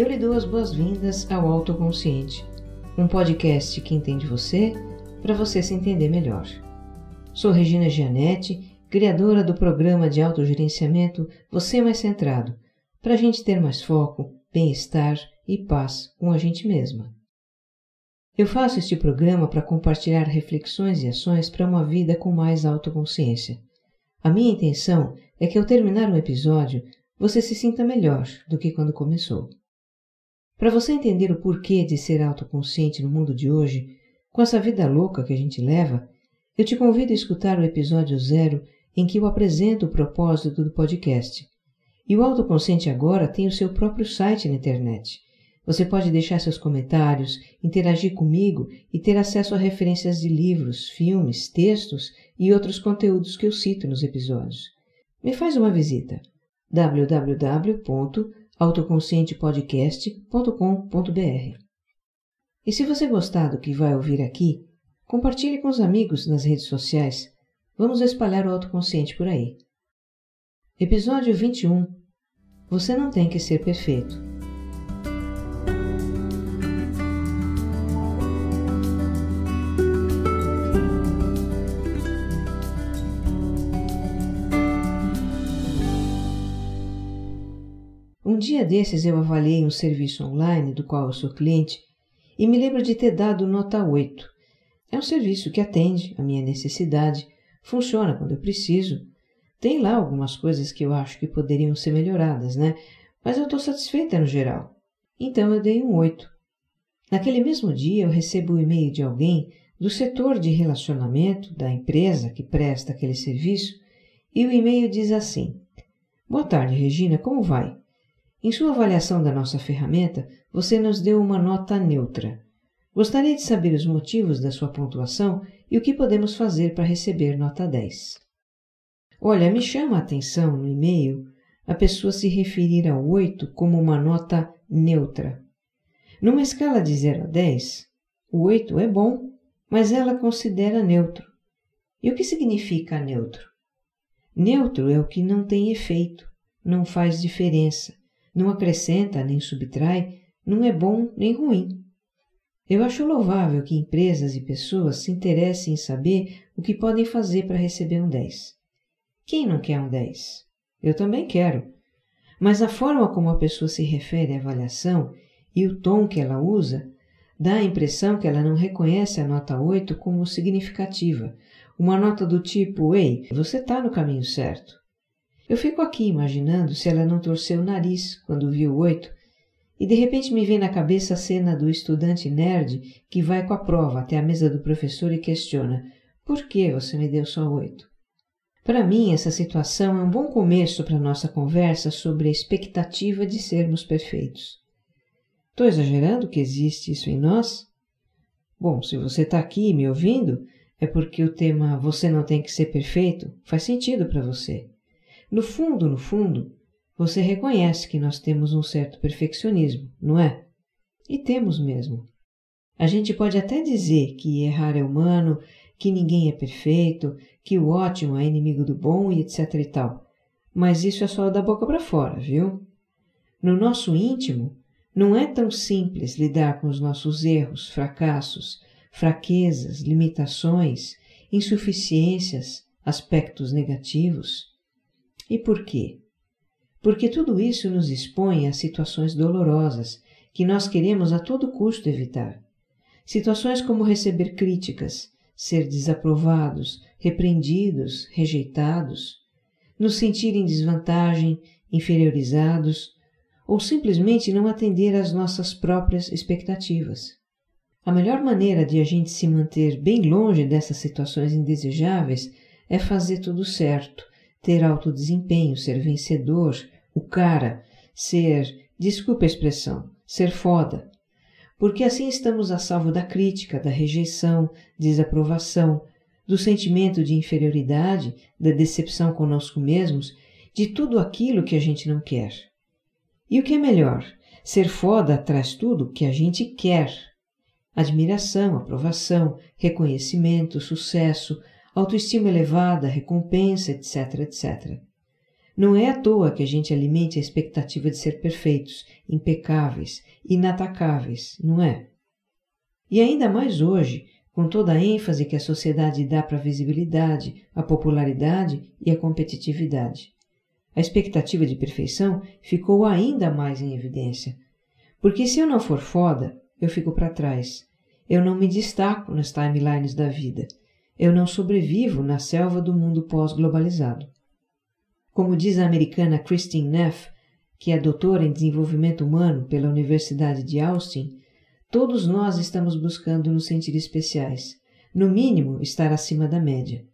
eu lhe dou as boas-vindas ao Autoconsciente, um podcast que entende você para você se entender melhor. Sou Regina Gianetti, criadora do programa de autogerenciamento Você Mais Centrado, para a gente ter mais foco, bem-estar e paz com a gente mesma. Eu faço este programa para compartilhar reflexões e ações para uma vida com mais autoconsciência. A minha intenção é que ao terminar um episódio você se sinta melhor do que quando começou. Para você entender o porquê de ser autoconsciente no mundo de hoje, com essa vida louca que a gente leva, eu te convido a escutar o episódio zero em que eu apresento o propósito do podcast. E o Autoconsciente agora tem o seu próprio site na internet você pode deixar seus comentários, interagir comigo e ter acesso a referências de livros, filmes, textos e outros conteúdos que eu cito nos episódios. Me faz uma visita www.autoconscientepodcast.com.br. E se você gostar do que vai ouvir aqui, compartilhe com os amigos nas redes sociais. Vamos espalhar o autoconsciente por aí. Episódio 21 Você não tem que ser perfeito. Dia desses eu avaliei um serviço online do qual eu sou cliente e me lembro de ter dado nota 8. É um serviço que atende a minha necessidade, funciona quando eu preciso. Tem lá algumas coisas que eu acho que poderiam ser melhoradas, né? Mas eu estou satisfeita no geral. Então eu dei um 8. Naquele mesmo dia eu recebo o um e-mail de alguém do setor de relacionamento da empresa que presta aquele serviço e o e-mail diz assim: Boa tarde, Regina, como vai? Em sua avaliação da nossa ferramenta, você nos deu uma nota neutra. Gostaria de saber os motivos da sua pontuação e o que podemos fazer para receber nota 10. Olha, me chama a atenção no e-mail a pessoa se referir ao 8 como uma nota neutra. Numa escala de 0 a 10, o 8 é bom, mas ela considera neutro. E o que significa neutro? Neutro é o que não tem efeito, não faz diferença, não acrescenta nem subtrai, não é bom nem ruim. Eu acho louvável que empresas e pessoas se interessem em saber o que podem fazer para receber um 10. Quem não quer um 10? Eu também quero. Mas a forma como a pessoa se refere à avaliação e o tom que ela usa dá a impressão que ela não reconhece a nota 8 como significativa, uma nota do tipo: Ei, você está no caminho certo. Eu fico aqui imaginando se ela não torceu o nariz quando viu oito, e de repente me vem na cabeça a cena do estudante nerd que vai com a prova até a mesa do professor e questiona: Por que você me deu só oito? Para mim, essa situação é um bom começo para nossa conversa sobre a expectativa de sermos perfeitos. Estou exagerando que existe isso em nós? Bom, se você está aqui me ouvindo, é porque o tema Você não tem que ser perfeito faz sentido para você. No fundo, no fundo, você reconhece que nós temos um certo perfeccionismo, não é? E temos mesmo. A gente pode até dizer que errar é humano, que ninguém é perfeito, que o ótimo é inimigo do bom e etc e tal. Mas isso é só da boca para fora, viu? No nosso íntimo, não é tão simples lidar com os nossos erros, fracassos, fraquezas, limitações, insuficiências, aspectos negativos. E por quê? Porque tudo isso nos expõe a situações dolorosas que nós queremos a todo custo evitar. Situações como receber críticas, ser desaprovados, repreendidos, rejeitados, nos sentir em desvantagem, inferiorizados ou simplesmente não atender às nossas próprias expectativas. A melhor maneira de a gente se manter bem longe dessas situações indesejáveis é fazer tudo certo, ter alto desempenho, ser vencedor, o cara, ser, desculpa a expressão, ser foda. Porque assim estamos a salvo da crítica, da rejeição, desaprovação, do sentimento de inferioridade, da decepção conosco mesmos, de tudo aquilo que a gente não quer. E o que é melhor? Ser foda traz tudo que a gente quer. Admiração, aprovação, reconhecimento, sucesso, autoestima elevada, recompensa, etc, etc. Não é à toa que a gente alimente a expectativa de ser perfeitos, impecáveis, inatacáveis, não é? E ainda mais hoje, com toda a ênfase que a sociedade dá para a visibilidade, a popularidade e a competitividade. A expectativa de perfeição ficou ainda mais em evidência. Porque se eu não for foda, eu fico para trás. Eu não me destaco nas timelines da vida. Eu não sobrevivo na selva do mundo pós-globalizado. Como diz a americana Christine Neff, que é doutora em desenvolvimento humano pela Universidade de Austin, todos nós estamos buscando nos sentir especiais, no mínimo estar acima da média.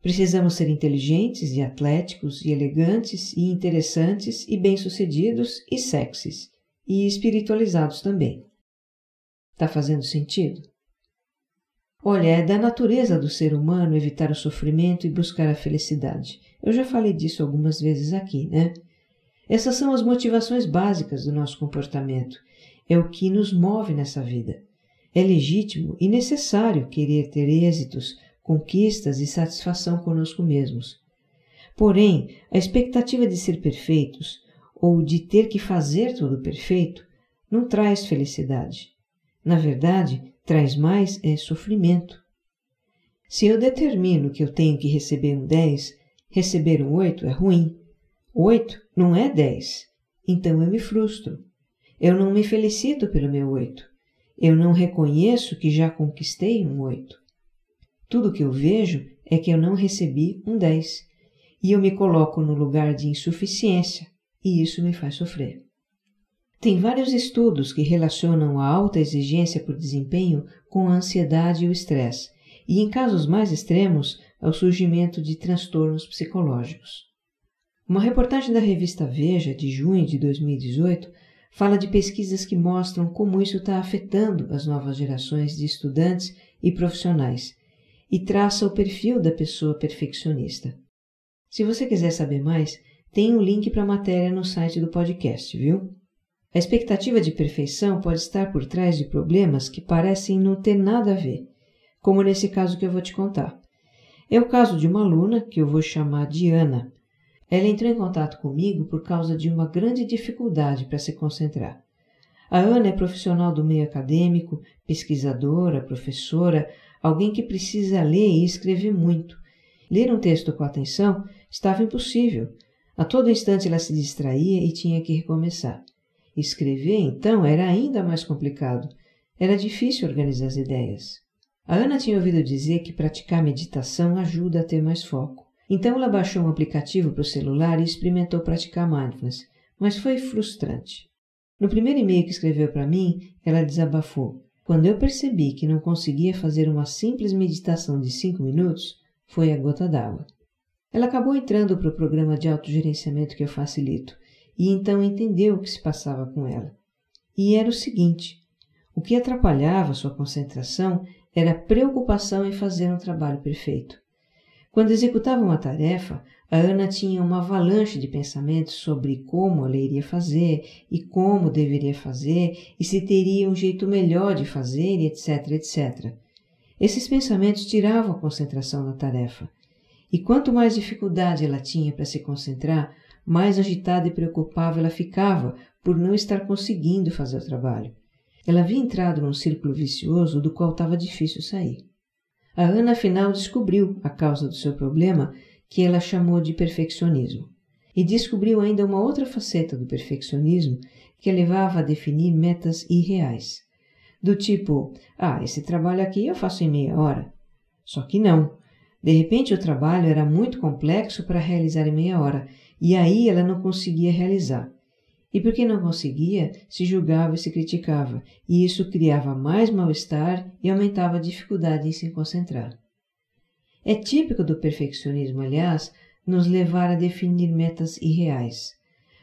Precisamos ser inteligentes e atléticos e elegantes e interessantes e bem-sucedidos e sexys e espiritualizados também. Está fazendo sentido? Olha, é da natureza do ser humano evitar o sofrimento e buscar a felicidade. Eu já falei disso algumas vezes aqui, né? Essas são as motivações básicas do nosso comportamento. É o que nos move nessa vida. É legítimo e necessário querer ter êxitos, conquistas e satisfação conosco mesmos. Porém, a expectativa de ser perfeitos ou de ter que fazer tudo perfeito não traz felicidade. Na verdade, traz mais é sofrimento. Se eu determino que eu tenho que receber um 10, Receber um oito é ruim. Oito não é dez. Então eu me frustro. Eu não me felicito pelo meu oito. Eu não reconheço que já conquistei um oito. Tudo que eu vejo é que eu não recebi um dez. E eu me coloco no lugar de insuficiência, e isso me faz sofrer. Tem vários estudos que relacionam a alta exigência por desempenho com a ansiedade e o estresse, e em casos mais extremos, ao surgimento de transtornos psicológicos. Uma reportagem da revista Veja, de junho de 2018, fala de pesquisas que mostram como isso está afetando as novas gerações de estudantes e profissionais e traça o perfil da pessoa perfeccionista. Se você quiser saber mais, tem um link para a matéria no site do podcast, viu? A expectativa de perfeição pode estar por trás de problemas que parecem não ter nada a ver, como nesse caso que eu vou te contar. É o caso de uma aluna, que eu vou chamar de Ana. Ela entrou em contato comigo por causa de uma grande dificuldade para se concentrar. A Ana é profissional do meio acadêmico, pesquisadora, professora, alguém que precisa ler e escrever muito. Ler um texto com atenção estava impossível. A todo instante ela se distraía e tinha que recomeçar. Escrever, então, era ainda mais complicado. Era difícil organizar as ideias. A Ana tinha ouvido dizer que praticar meditação ajuda a ter mais foco. Então ela baixou um aplicativo para o celular e experimentou praticar mindfulness, mas foi frustrante. No primeiro e-mail que escreveu para mim, ela desabafou. Quando eu percebi que não conseguia fazer uma simples meditação de cinco minutos, foi a gota d'água. Ela acabou entrando para o programa de autogerenciamento que eu facilito e então entendeu o que se passava com ela. E era o seguinte: o que atrapalhava sua concentração era preocupação em fazer um trabalho perfeito. Quando executava uma tarefa, a Ana tinha uma avalanche de pensamentos sobre como ela iria fazer e como deveria fazer e se teria um jeito melhor de fazer e etc, etc. Esses pensamentos tiravam a concentração da tarefa. E quanto mais dificuldade ela tinha para se concentrar, mais agitada e preocupada ela ficava por não estar conseguindo fazer o trabalho. Ela havia entrado num círculo vicioso do qual estava difícil sair. A Ana afinal descobriu a causa do seu problema, que ela chamou de perfeccionismo. E descobriu ainda uma outra faceta do perfeccionismo que a levava a definir metas irreais. Do tipo, ah, esse trabalho aqui eu faço em meia hora. Só que não. De repente o trabalho era muito complexo para realizar em meia hora, e aí ela não conseguia realizar. E porque não conseguia, se julgava e se criticava, e isso criava mais mal-estar e aumentava a dificuldade em se concentrar. É típico do perfeccionismo, aliás, nos levar a definir metas irreais.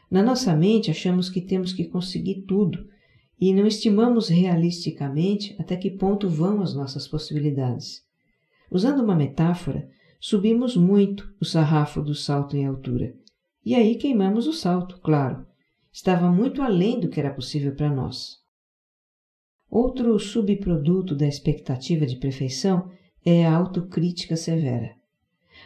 Na nossa mente, achamos que temos que conseguir tudo e não estimamos realisticamente até que ponto vão as nossas possibilidades. Usando uma metáfora, subimos muito o sarrafo do salto em altura. E aí queimamos o salto, claro estava muito além do que era possível para nós. Outro subproduto da expectativa de perfeição é a autocrítica severa.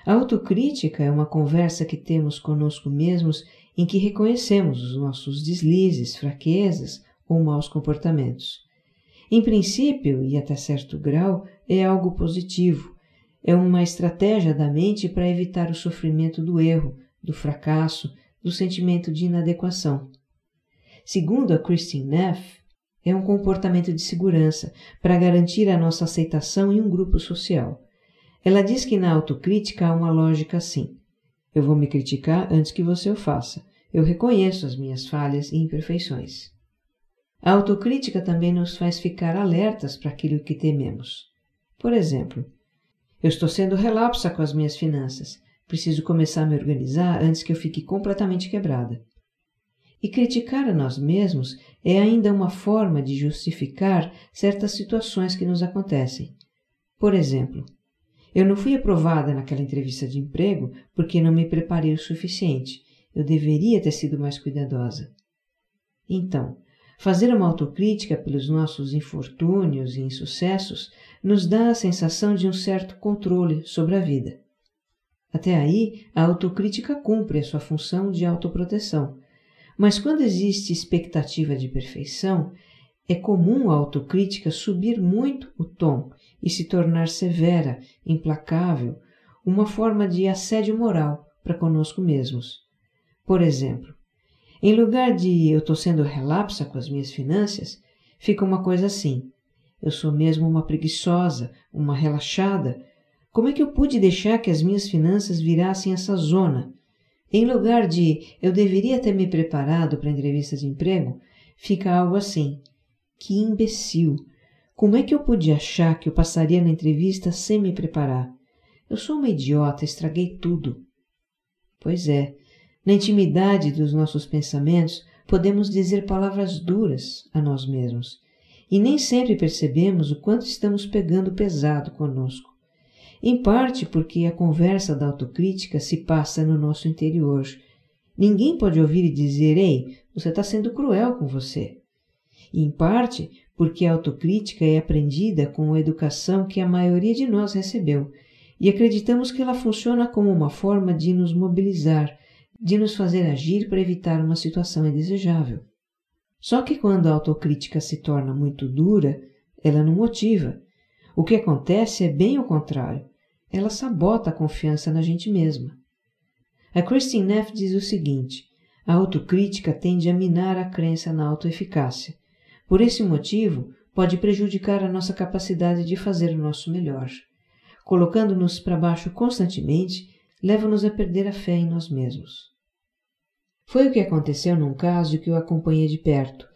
A autocrítica é uma conversa que temos conosco mesmos em que reconhecemos os nossos deslizes, fraquezas ou maus comportamentos. Em princípio, e até certo grau, é algo positivo. É uma estratégia da mente para evitar o sofrimento do erro, do fracasso, do sentimento de inadequação. Segundo a Christine Neff, é um comportamento de segurança para garantir a nossa aceitação em um grupo social. Ela diz que na autocrítica há uma lógica assim: eu vou me criticar antes que você o faça. Eu reconheço as minhas falhas e imperfeições. A autocrítica também nos faz ficar alertas para aquilo que tememos. Por exemplo, eu estou sendo relapsa com as minhas finanças. Preciso começar a me organizar antes que eu fique completamente quebrada. E criticar a nós mesmos é ainda uma forma de justificar certas situações que nos acontecem. Por exemplo, eu não fui aprovada naquela entrevista de emprego porque não me preparei o suficiente. Eu deveria ter sido mais cuidadosa. Então, fazer uma autocrítica pelos nossos infortúnios e insucessos nos dá a sensação de um certo controle sobre a vida. Até aí, a autocrítica cumpre a sua função de autoproteção, mas quando existe expectativa de perfeição, é comum a autocrítica subir muito o tom e se tornar severa, implacável, uma forma de assédio moral para conosco mesmos. Por exemplo, em lugar de eu estou sendo relapsa com as minhas finanças, fica uma coisa assim: eu sou mesmo uma preguiçosa, uma relaxada. Como é que eu pude deixar que as minhas finanças virassem essa zona? Em lugar de eu deveria ter me preparado para a entrevista de emprego, fica algo assim: que imbecil! Como é que eu podia achar que eu passaria na entrevista sem me preparar? Eu sou uma idiota, estraguei tudo. Pois é, na intimidade dos nossos pensamentos, podemos dizer palavras duras a nós mesmos e nem sempre percebemos o quanto estamos pegando pesado conosco em parte porque a conversa da autocrítica se passa no nosso interior. Ninguém pode ouvir e dizer: Ei, você está sendo cruel com você. E em parte porque a autocrítica é aprendida com a educação que a maioria de nós recebeu e acreditamos que ela funciona como uma forma de nos mobilizar, de nos fazer agir para evitar uma situação indesejável. Só que quando a autocrítica se torna muito dura, ela não motiva, o que acontece é bem o contrário. Ela sabota a confiança na gente mesma. A Christine Neff diz o seguinte: a autocrítica tende a minar a crença na autoeficácia. Por esse motivo, pode prejudicar a nossa capacidade de fazer o nosso melhor. Colocando-nos para baixo constantemente, leva-nos a perder a fé em nós mesmos. Foi o que aconteceu num caso que eu acompanhei de perto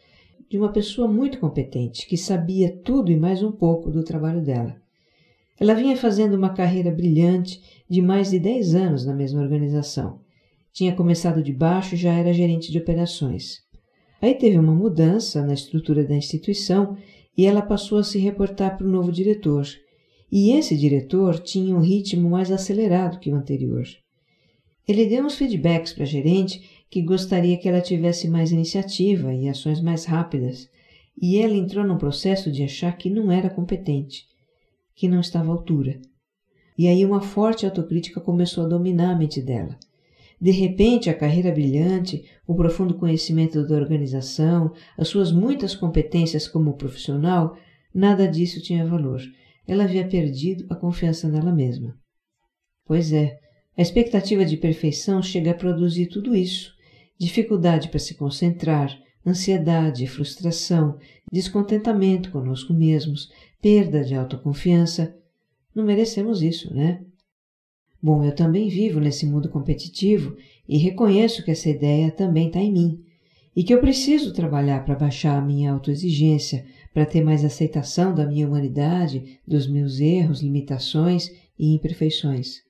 de uma pessoa muito competente, que sabia tudo e mais um pouco do trabalho dela. Ela vinha fazendo uma carreira brilhante de mais de 10 anos na mesma organização. Tinha começado de baixo e já era gerente de operações. Aí teve uma mudança na estrutura da instituição e ela passou a se reportar para o novo diretor. E esse diretor tinha um ritmo mais acelerado que o anterior. Ele deu uns feedbacks para a gerente que gostaria que ela tivesse mais iniciativa e ações mais rápidas, e ela entrou num processo de achar que não era competente, que não estava à altura. E aí uma forte autocrítica começou a dominar a mente dela. De repente, a carreira brilhante, o profundo conhecimento da organização, as suas muitas competências como profissional, nada disso tinha valor. Ela havia perdido a confiança nela mesma. Pois é, a expectativa de perfeição chega a produzir tudo isso dificuldade para se concentrar, ansiedade, frustração, descontentamento conosco mesmos, perda de autoconfiança. Não merecemos isso, né? Bom, eu também vivo nesse mundo competitivo e reconheço que essa ideia também está em mim e que eu preciso trabalhar para baixar a minha autoexigência, para ter mais aceitação da minha humanidade, dos meus erros, limitações e imperfeições.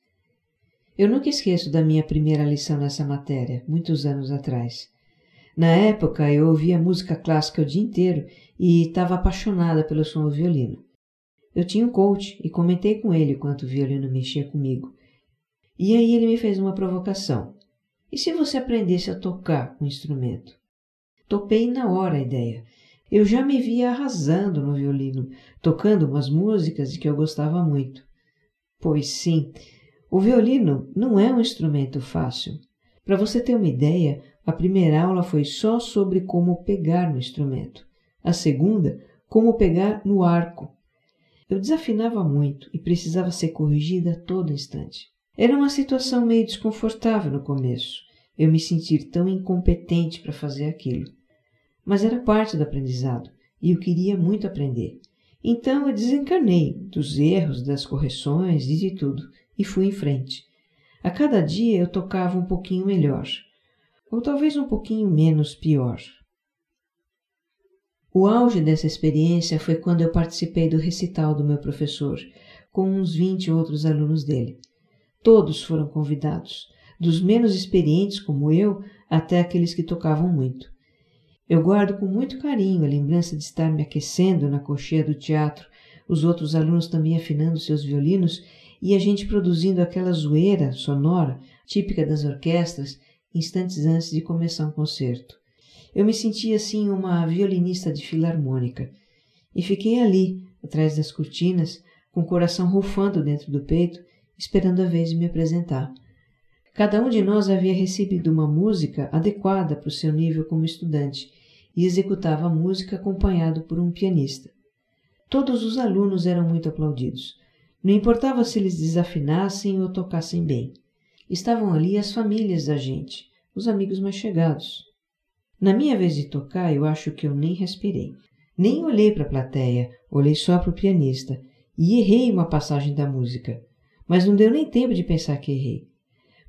Eu nunca esqueço da minha primeira lição nessa matéria, muitos anos atrás. Na época, eu ouvia música clássica o dia inteiro e estava apaixonada pelo som do violino. Eu tinha um coach e comentei com ele quanto o violino mexia comigo. E aí ele me fez uma provocação. E se você aprendesse a tocar um instrumento? Topei na hora a ideia. Eu já me via arrasando no violino, tocando umas músicas de que eu gostava muito. Pois sim, O violino não é um instrumento fácil. Para você ter uma ideia, a primeira aula foi só sobre como pegar no instrumento. A segunda, como pegar no arco. Eu desafinava muito e precisava ser corrigida a todo instante. Era uma situação meio desconfortável no começo, eu me sentir tão incompetente para fazer aquilo. Mas era parte do aprendizado e eu queria muito aprender. Então eu desencanei dos erros, das correções e de tudo e fui em frente. A cada dia eu tocava um pouquinho melhor, ou talvez um pouquinho menos pior. O auge dessa experiência foi quando eu participei do recital do meu professor, com uns vinte outros alunos dele. Todos foram convidados, dos menos experientes como eu até aqueles que tocavam muito. Eu guardo com muito carinho a lembrança de estar me aquecendo na cocheia do teatro, os outros alunos também afinando seus violinos e a gente produzindo aquela zoeira sonora típica das orquestras instantes antes de começar um concerto. Eu me sentia assim uma violinista de filarmônica e fiquei ali, atrás das cortinas, com o coração rufando dentro do peito, esperando a vez de me apresentar. Cada um de nós havia recebido uma música adequada para o seu nível como estudante e executava a música acompanhado por um pianista. Todos os alunos eram muito aplaudidos. Não importava se eles desafinassem ou tocassem bem. Estavam ali as famílias da gente, os amigos mais chegados. Na minha vez de tocar, eu acho que eu nem respirei. Nem olhei para a plateia, olhei só para o pianista e errei uma passagem da música. Mas não deu nem tempo de pensar que errei.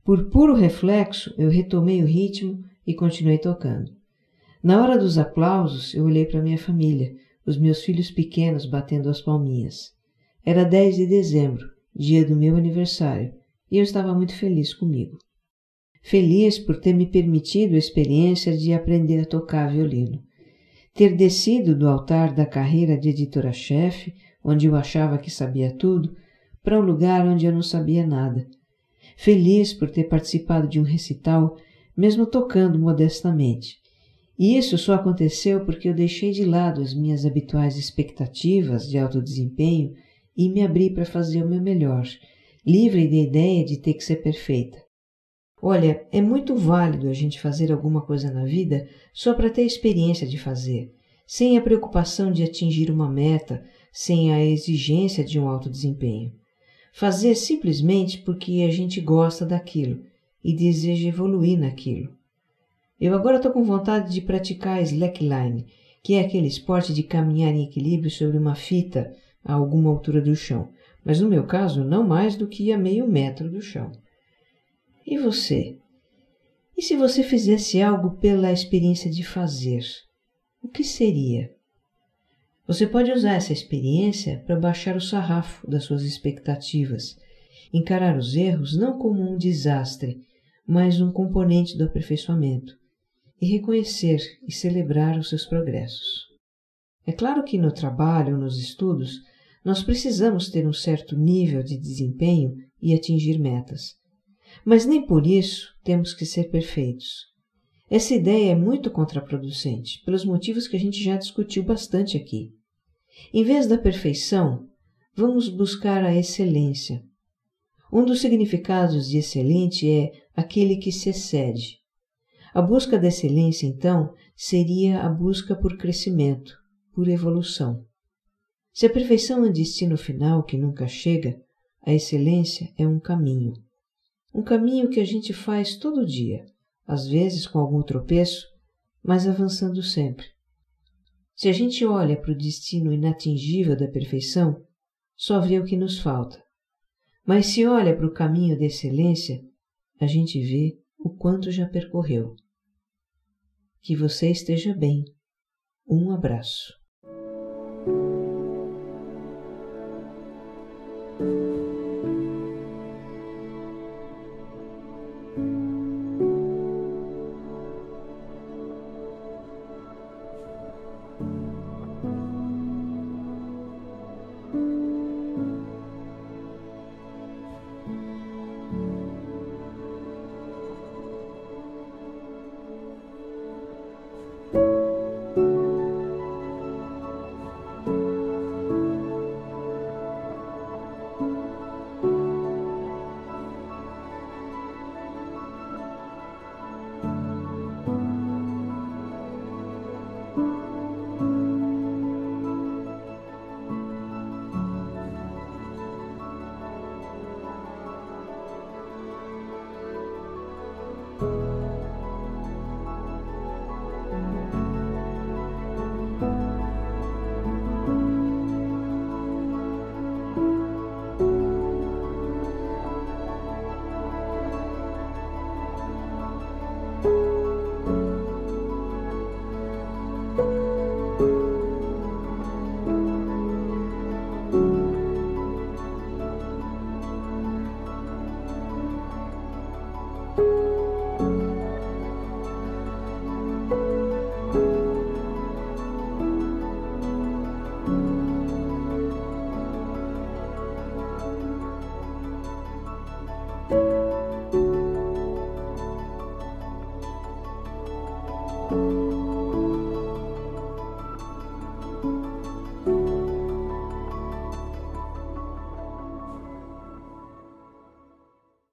Por puro reflexo, eu retomei o ritmo e continuei tocando. Na hora dos aplausos, eu olhei para minha família, os meus filhos pequenos batendo as palminhas. Era 10 de dezembro, dia do meu aniversário, e eu estava muito feliz comigo feliz por ter me permitido a experiência de aprender a tocar violino. Ter descido do altar da carreira de editora-chefe, onde eu achava que sabia tudo, para um lugar onde eu não sabia nada. Feliz por ter participado de um recital, mesmo tocando modestamente. E isso só aconteceu porque eu deixei de lado as minhas habituais expectativas de alto desempenho e me abri para fazer o meu melhor, livre da ideia de ter que ser perfeita. Olha, é muito válido a gente fazer alguma coisa na vida só para ter experiência de fazer, sem a preocupação de atingir uma meta, sem a exigência de um alto desempenho. Fazer simplesmente porque a gente gosta daquilo e deseja evoluir naquilo. Eu agora estou com vontade de praticar slackline, que é aquele esporte de caminhar em equilíbrio sobre uma fita a alguma altura do chão, mas no meu caso não mais do que a meio metro do chão. E você? E se você fizesse algo pela experiência de fazer? O que seria? Você pode usar essa experiência para baixar o sarrafo das suas expectativas, encarar os erros não como um desastre, mas um componente do aperfeiçoamento, e reconhecer e celebrar os seus progressos. É claro que no trabalho ou nos estudos nós precisamos ter um certo nível de desempenho e atingir metas. Mas nem por isso temos que ser perfeitos. Essa ideia é muito contraproducente, pelos motivos que a gente já discutiu bastante aqui. Em vez da perfeição, vamos buscar a excelência. Um dos significados de excelente é aquele que se excede. A busca da excelência, então, seria a busca por crescimento, por evolução. Se a perfeição é um destino final que nunca chega, a excelência é um caminho. Um caminho que a gente faz todo dia, às vezes com algum tropeço, mas avançando sempre. Se a gente olha para o destino inatingível da perfeição, só vê o que nos falta. Mas se olha para o caminho da excelência, a gente vê o quanto já percorreu. Que você esteja bem. Um abraço.